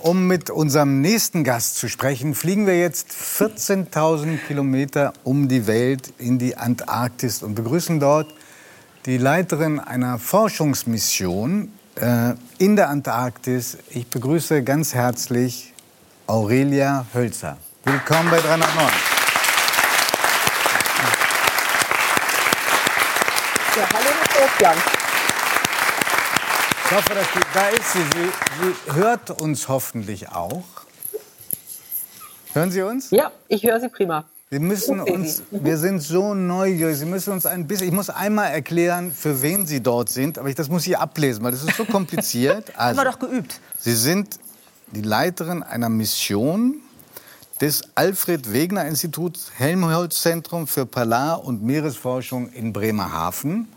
Um mit unserem nächsten Gast zu sprechen, fliegen wir jetzt 14.000 Kilometer um die Welt in die Antarktis und begrüßen dort die Leiterin einer Forschungsmission äh, in der Antarktis. Ich begrüße ganz herzlich Aurelia Hölzer. Willkommen bei 309. Ja, hallo Christian. Ich hoffe, dass die, da ist sie. sie. Sie hört uns hoffentlich auch. Hören Sie uns? Ja, ich höre Sie prima. Wir müssen uns, wir sind so neugierig. Sie müssen uns ein bisschen, ich muss einmal erklären, für wen Sie dort sind, aber ich, das muss ich ablesen, weil das ist so kompliziert. Also, Haben wir doch geübt. Sie sind die Leiterin einer Mission des Alfred Wegener Instituts Helmholtz Zentrum für Polar- und Meeresforschung in Bremerhaven.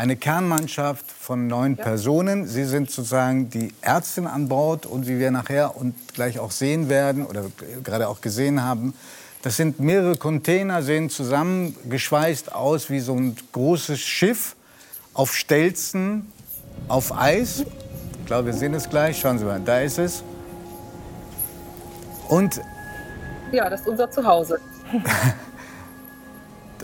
Eine Kernmannschaft von neun ja. Personen. Sie sind sozusagen die Ärztin an Bord und wie wir nachher und gleich auch sehen werden oder gerade auch gesehen haben, das sind mehrere Container, sehen zusammengeschweißt aus wie so ein großes Schiff auf Stelzen, auf Eis. Ich glaube, wir sehen es gleich. Schauen Sie mal, da ist es. Und ja, das ist unser Zuhause.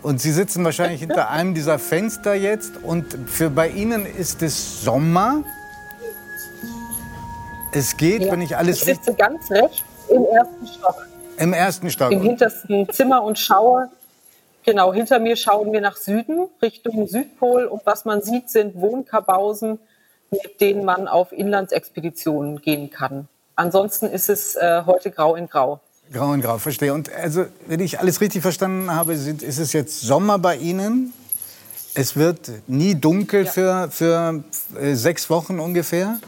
und Sie sitzen wahrscheinlich hinter einem dieser Fenster jetzt. Und für bei Ihnen ist es Sommer. Es geht, ja. wenn ich alles ich sitze ganz rechts im ersten Stock. Im ersten Stock. Im hintersten Zimmer und schaue. Genau, hinter mir schauen wir nach Süden, Richtung Südpol. Und was man sieht, sind Wohnkabausen, mit denen man auf Inlandsexpeditionen gehen kann. Ansonsten ist es äh, heute grau in grau. Grau in grau, verstehe. Und also, wenn ich alles richtig verstanden habe, ist es jetzt Sommer bei Ihnen. Es wird nie dunkel ja. für, für äh, sechs Wochen ungefähr.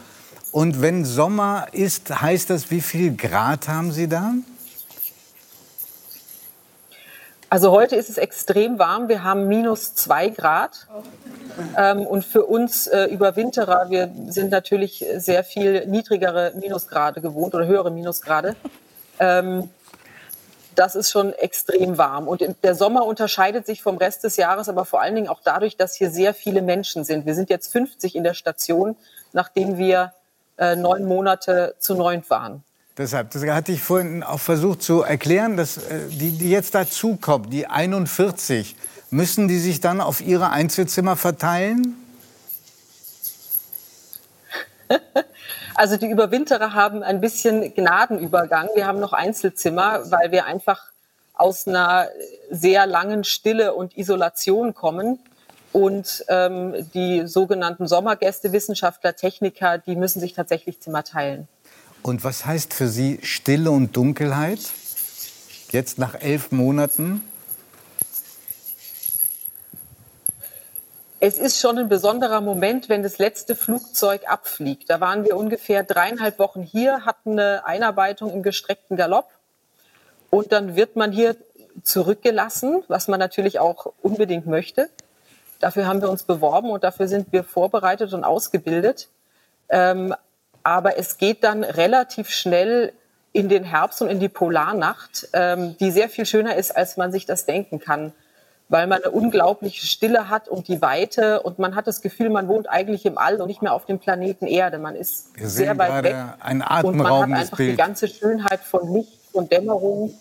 Und wenn Sommer ist, heißt das, wie viel Grad haben Sie da? Also heute ist es extrem warm. Wir haben minus zwei Grad. Ähm, und für uns äh, Überwinterer, wir sind natürlich sehr viel niedrigere Minusgrade gewohnt oder höhere Minusgrade. Ähm, das ist schon extrem warm. Und der Sommer unterscheidet sich vom Rest des Jahres, aber vor allen Dingen auch dadurch, dass hier sehr viele Menschen sind. Wir sind jetzt 50 in der Station, nachdem wir äh, neun Monate zu neunt waren. Deshalb, das hatte ich vorhin auch versucht zu erklären, dass äh, die, die jetzt dazukommen, die 41, müssen die sich dann auf ihre Einzelzimmer verteilen? Also die Überwinterer haben ein bisschen Gnadenübergang. Wir haben noch Einzelzimmer, weil wir einfach aus einer sehr langen Stille und Isolation kommen. Und ähm, die sogenannten Sommergäste, Wissenschaftler, Techniker, die müssen sich tatsächlich Zimmer teilen. Und was heißt für Sie Stille und Dunkelheit? Jetzt nach elf Monaten? Es ist schon ein besonderer Moment, wenn das letzte Flugzeug abfliegt. Da waren wir ungefähr dreieinhalb Wochen hier, hatten eine Einarbeitung im gestreckten Galopp. Und dann wird man hier zurückgelassen, was man natürlich auch unbedingt möchte. Dafür haben wir uns beworben und dafür sind wir vorbereitet und ausgebildet. Ähm, aber es geht dann relativ schnell in den Herbst und in die Polarnacht, ähm, die sehr viel schöner ist, als man sich das denken kann, weil man eine unglaubliche Stille hat und die Weite und man hat das Gefühl, man wohnt eigentlich im All und nicht mehr auf dem Planeten Erde. Man ist Wir sehr weit weg ein und man hat einfach Bild. die ganze Schönheit von Licht und Dämmerung.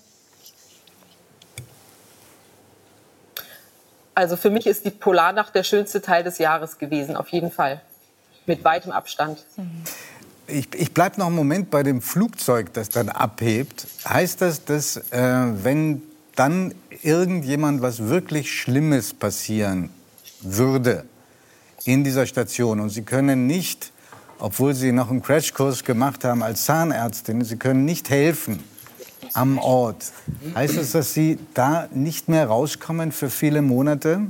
Also für mich ist die Polarnacht der schönste Teil des Jahres gewesen, auf jeden Fall, mit weitem Abstand. Mhm. Ich, ich bleibe noch einen Moment bei dem Flugzeug, das dann abhebt. Heißt das, dass äh, wenn dann irgendjemand was wirklich Schlimmes passieren würde in dieser Station und Sie können nicht, obwohl Sie noch einen Crashkurs gemacht haben als Zahnärztin, Sie können nicht helfen am Ort. Heißt das, dass Sie da nicht mehr rauskommen für viele Monate?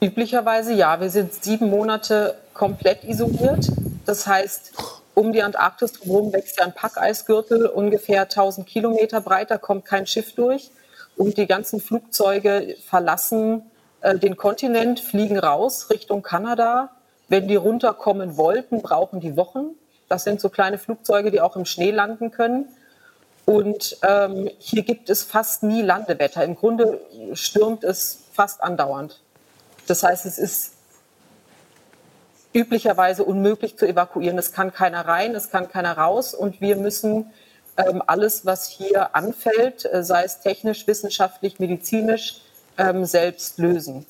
Üblicherweise ja. Wir sind sieben Monate komplett isoliert. Das heißt, um die Antarktis herum wächst ja ein Packeisgürtel, ungefähr 1000 Kilometer breit, da kommt kein Schiff durch. Und die ganzen Flugzeuge verlassen äh, den Kontinent, fliegen raus Richtung Kanada. Wenn die runterkommen wollten, brauchen die Wochen. Das sind so kleine Flugzeuge, die auch im Schnee landen können. Und ähm, hier gibt es fast nie Landewetter. Im Grunde stürmt es fast andauernd. Das heißt, es ist üblicherweise unmöglich zu evakuieren. Es kann keiner rein, es kann keiner raus und wir müssen ähm, alles, was hier anfällt, äh, sei es technisch, wissenschaftlich, medizinisch, ähm, selbst lösen.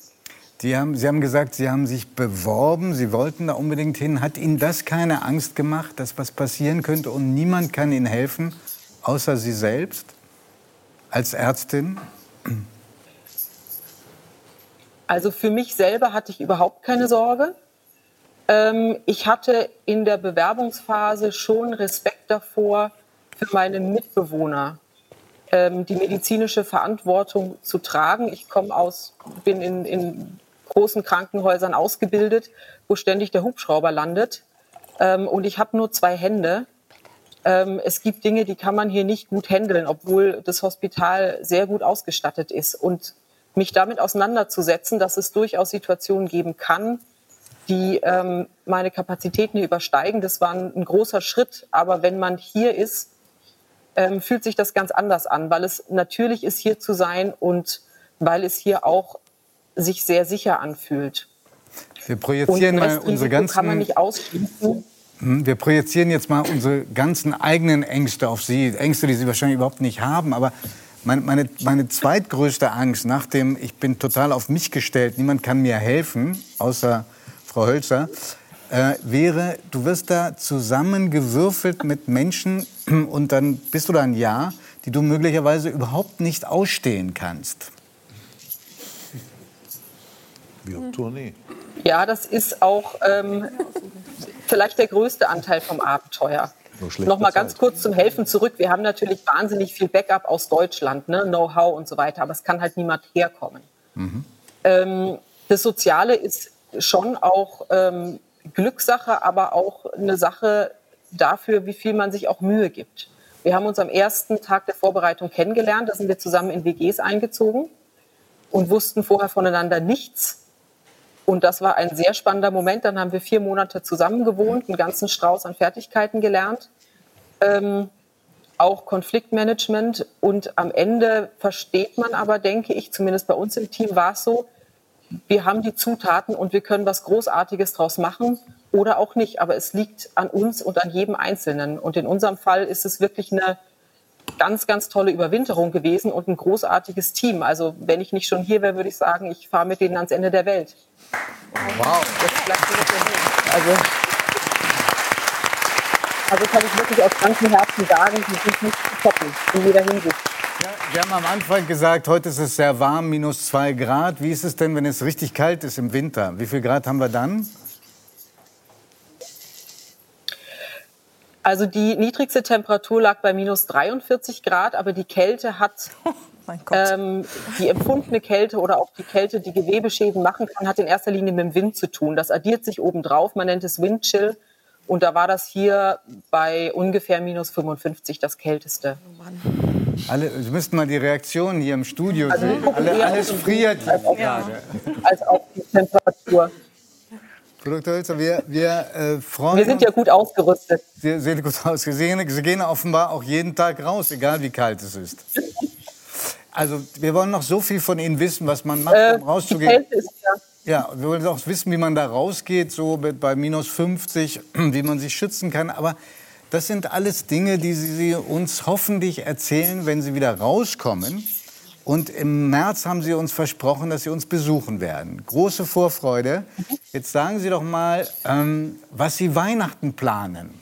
Die haben, Sie haben gesagt, Sie haben sich beworben, Sie wollten da unbedingt hin. Hat Ihnen das keine Angst gemacht, dass was passieren könnte und niemand kann Ihnen helfen, außer Sie selbst als Ärztin? Also für mich selber hatte ich überhaupt keine Sorge. Ähm, ich hatte in der Bewerbungsphase schon Respekt davor, für meine Mitbewohner ähm, die medizinische Verantwortung zu tragen. Ich komme aus, bin in, in großen Krankenhäusern ausgebildet, wo ständig der Hubschrauber landet. Ähm, und ich habe nur zwei Hände. Es gibt Dinge, die kann man hier nicht gut handeln, obwohl das Hospital sehr gut ausgestattet ist. Und mich damit auseinanderzusetzen, dass es durchaus Situationen geben kann, die ähm, meine Kapazitäten hier übersteigen. Das war ein, ein, großer Schritt. Aber wenn man hier ist, ähm, fühlt sich das ganz anders an, weil es natürlich ist, hier zu sein und weil es hier auch sich sehr sicher anfühlt. Wir projizieren mal unsere ganzen. Kann man nicht ausschließen. Hm, wir projizieren jetzt mal unsere ganzen eigenen Ängste auf Sie, Ängste, die Sie wahrscheinlich überhaupt nicht haben. Aber meine, meine, meine zweitgrößte Angst, nach dem ich bin total auf mich gestellt, niemand kann mir helfen, außer Frau Hölzer, äh, wäre, du wirst da zusammengewürfelt mit Menschen und dann bist du da ein Jahr, die du möglicherweise überhaupt nicht ausstehen kannst. Wie auf Tournee. Ja, das ist auch ähm, vielleicht der größte Anteil vom Abenteuer. Noch mal ganz kurz zum Helfen zurück. Wir haben natürlich wahnsinnig viel Backup aus Deutschland, ne? Know-how und so weiter, aber es kann halt niemand herkommen. Mhm. Ähm, das Soziale ist schon auch ähm, Glückssache, aber auch eine Sache dafür, wie viel man sich auch Mühe gibt. Wir haben uns am ersten Tag der Vorbereitung kennengelernt, da sind wir zusammen in WGs eingezogen und wussten vorher voneinander nichts. Und das war ein sehr spannender Moment. Dann haben wir vier Monate zusammen gewohnt, einen ganzen Strauß an Fertigkeiten gelernt, ähm, auch Konfliktmanagement. Und am Ende versteht man aber, denke ich, zumindest bei uns im Team war es so, wir haben die Zutaten und wir können was Großartiges draus machen oder auch nicht. Aber es liegt an uns und an jedem Einzelnen. Und in unserem Fall ist es wirklich eine ganz, ganz tolle Überwinterung gewesen und ein großartiges Team. Also wenn ich nicht schon hier wäre, würde ich sagen, ich fahre mit denen ans Ende der Welt. Wow. Also, also kann ich wirklich aus ganzem Herzen sagen, die sind nicht zu toppen in jeder Hinsicht. Ja, wir haben am Anfang gesagt, heute ist es sehr warm, minus zwei Grad. Wie ist es denn, wenn es richtig kalt ist im Winter? Wie viel Grad haben wir dann? Also die niedrigste Temperatur lag bei minus 43 Grad, aber die Kälte hat oh, ähm, die empfundene Kälte oder auch die Kälte, die Gewebeschäden machen kann, hat in erster Linie mit dem Wind zu tun. Das addiert sich obendrauf. Man nennt es Windchill. Und da war das hier bei ungefähr minus 55 das kälteste. Oh Alle, Sie müssten mal die Reaktionen hier im Studio also sehen. Alle, alles friert als auch, als auch die Temperatur. Dr. Hölzer, wir, wir äh, freuen Wir sind ja gut ausgerüstet. Sie sehen gut aus. Sie gehen, offenbar auch jeden Tag raus, egal wie kalt es ist. Also wir wollen noch so viel von Ihnen wissen, was man macht, um äh, rauszugehen. Ist, ja. ja, wir wollen auch wissen, wie man da rausgeht, so bei minus 50, wie man sich schützen kann. Aber das sind alles Dinge, die Sie uns hoffentlich erzählen, wenn Sie wieder rauskommen. Und im März haben Sie uns versprochen, dass Sie uns besuchen werden. Große Vorfreude. Jetzt sagen Sie doch mal, ähm, was Sie Weihnachten planen.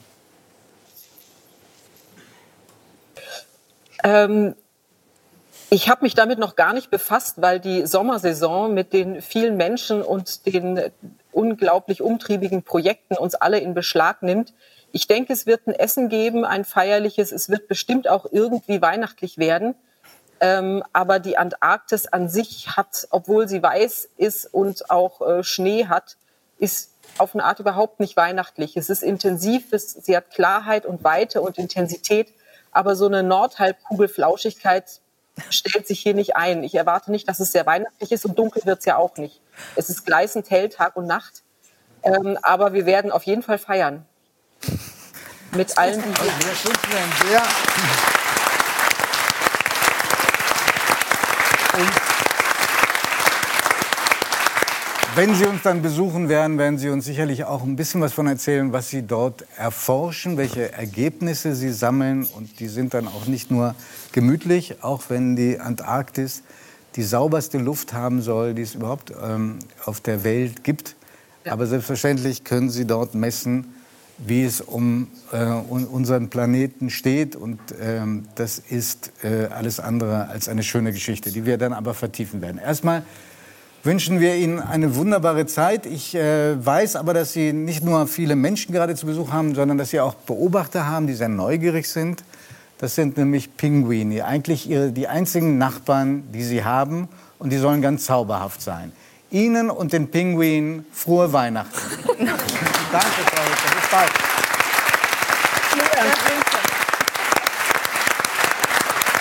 Ähm, ich habe mich damit noch gar nicht befasst, weil die Sommersaison mit den vielen Menschen und den unglaublich umtriebigen Projekten uns alle in Beschlag nimmt. Ich denke, es wird ein Essen geben, ein feierliches. Es wird bestimmt auch irgendwie weihnachtlich werden. Ähm, aber die Antarktis an sich hat, obwohl sie weiß ist und auch äh, Schnee hat, ist auf eine Art überhaupt nicht weihnachtlich. Es ist intensiv, es, sie hat Klarheit und Weite und Intensität, aber so eine Nordhalbkugel-Flauschigkeit stellt sich hier nicht ein. Ich erwarte nicht, dass es sehr weihnachtlich ist und dunkel wird es ja auch nicht. Es ist gleißend hell, Tag und Nacht. Ähm, aber wir werden auf jeden Fall feiern. Mit allen, die hier. wenn Sie uns dann besuchen werden, werden Sie uns sicherlich auch ein bisschen was von erzählen, was Sie dort erforschen, welche Ergebnisse Sie sammeln. Und die sind dann auch nicht nur gemütlich, auch wenn die Antarktis die sauberste Luft haben soll, die es überhaupt ähm, auf der Welt gibt. Ja. Aber selbstverständlich können Sie dort messen, wie es um äh, unseren Planeten steht. Und ähm, das ist äh, alles andere als eine schöne Geschichte, die wir dann aber vertiefen werden. Erstmal wünschen wir Ihnen eine wunderbare Zeit. Ich äh, weiß aber, dass Sie nicht nur viele Menschen gerade zu Besuch haben, sondern dass Sie auch Beobachter haben, die sehr neugierig sind. Das sind nämlich Pinguine, eigentlich ihre, die einzigen Nachbarn, die Sie haben. Und die sollen ganz zauberhaft sein. Ihnen und den Pinguinen frohe Weihnachten. Danke, Frau Hütter. Bis bald.